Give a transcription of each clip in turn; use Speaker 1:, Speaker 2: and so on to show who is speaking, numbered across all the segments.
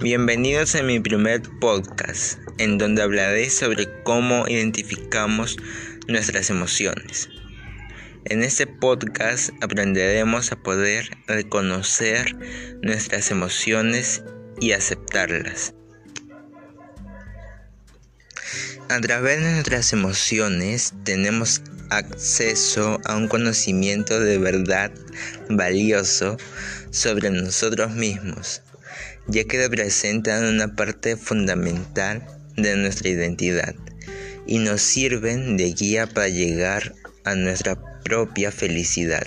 Speaker 1: Bienvenidos a mi primer podcast, en donde hablaré sobre cómo identificamos nuestras emociones. En este podcast aprenderemos a poder reconocer nuestras emociones y aceptarlas. A través de nuestras emociones tenemos acceso a un conocimiento de verdad valioso sobre nosotros mismos ya que representan una parte fundamental de nuestra identidad y nos sirven de guía para llegar a nuestra propia felicidad.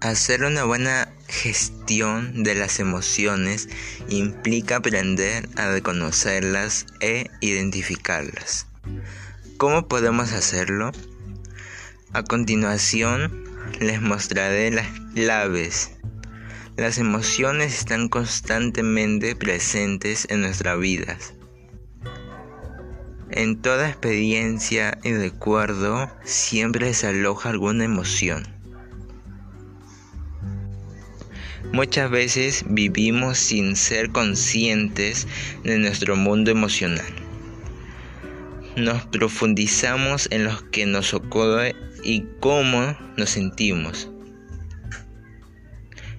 Speaker 1: Hacer una buena gestión de las emociones implica aprender a reconocerlas e identificarlas. ¿Cómo podemos hacerlo? A continuación les mostraré las claves las emociones están constantemente presentes en nuestras vidas. En toda experiencia y recuerdo siempre se aloja alguna emoción. Muchas veces vivimos sin ser conscientes de nuestro mundo emocional. Nos profundizamos en lo que nos ocurre y cómo nos sentimos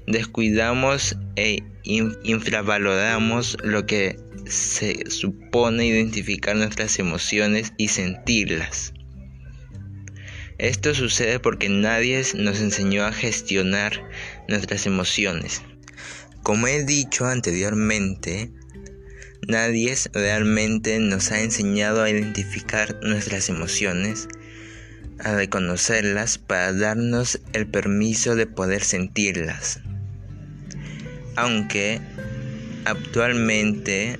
Speaker 1: descuidamos e infravaloramos lo que se supone identificar nuestras emociones y sentirlas. Esto sucede porque nadie nos enseñó a gestionar nuestras emociones. Como he dicho anteriormente, nadie realmente nos ha enseñado a identificar nuestras emociones, a reconocerlas para darnos el permiso de poder sentirlas aunque actualmente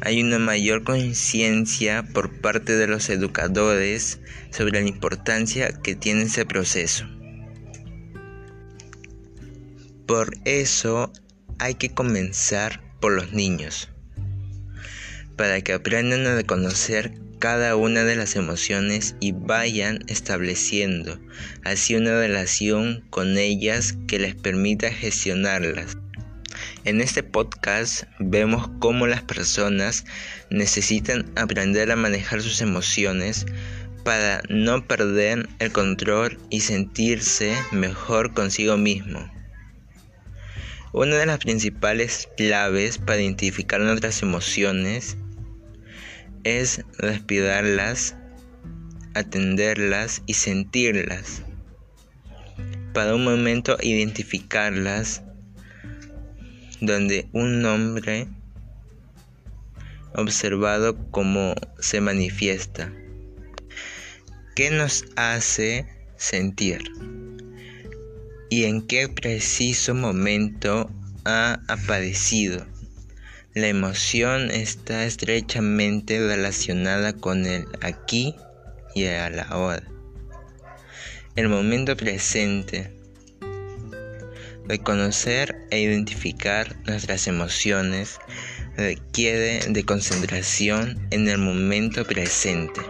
Speaker 1: hay una mayor conciencia por parte de los educadores sobre la importancia que tiene ese proceso. Por eso hay que comenzar por los niños, para que aprendan a reconocer cada una de las emociones y vayan estableciendo así una relación con ellas que les permita gestionarlas. En este podcast vemos cómo las personas necesitan aprender a manejar sus emociones para no perder el control y sentirse mejor consigo mismo. Una de las principales claves para identificar nuestras emociones es respirarlas, atenderlas y sentirlas. Para un momento identificarlas donde un hombre observado como se manifiesta. ¿Qué nos hace sentir? ¿Y en qué preciso momento ha aparecido? La emoción está estrechamente relacionada con el aquí y el ahora. El momento presente Reconocer e identificar nuestras emociones requiere de concentración en el momento presente.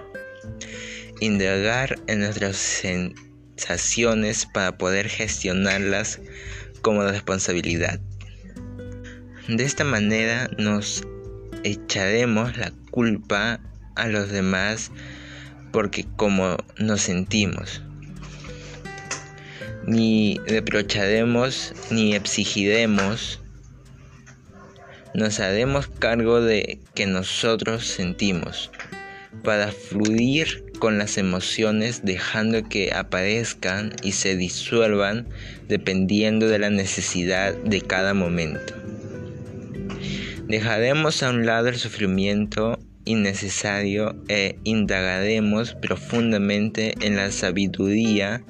Speaker 1: Indagar en nuestras sensaciones para poder gestionarlas como responsabilidad. De esta manera nos echaremos la culpa a los demás porque como nos sentimos ni reprocharemos ni exigiremos, nos haremos cargo de que nosotros sentimos, para fluir con las emociones dejando que aparezcan y se disuelvan dependiendo de la necesidad de cada momento. Dejaremos a un lado el sufrimiento innecesario e indagaremos profundamente en la sabiduría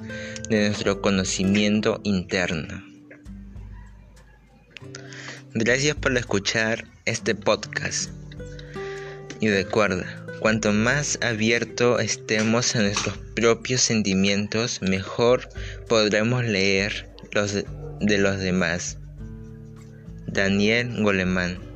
Speaker 1: de nuestro conocimiento interno. Gracias por escuchar este podcast. Y recuerda, cuanto más abierto estemos a nuestros propios sentimientos, mejor podremos leer los de los demás. Daniel Goleman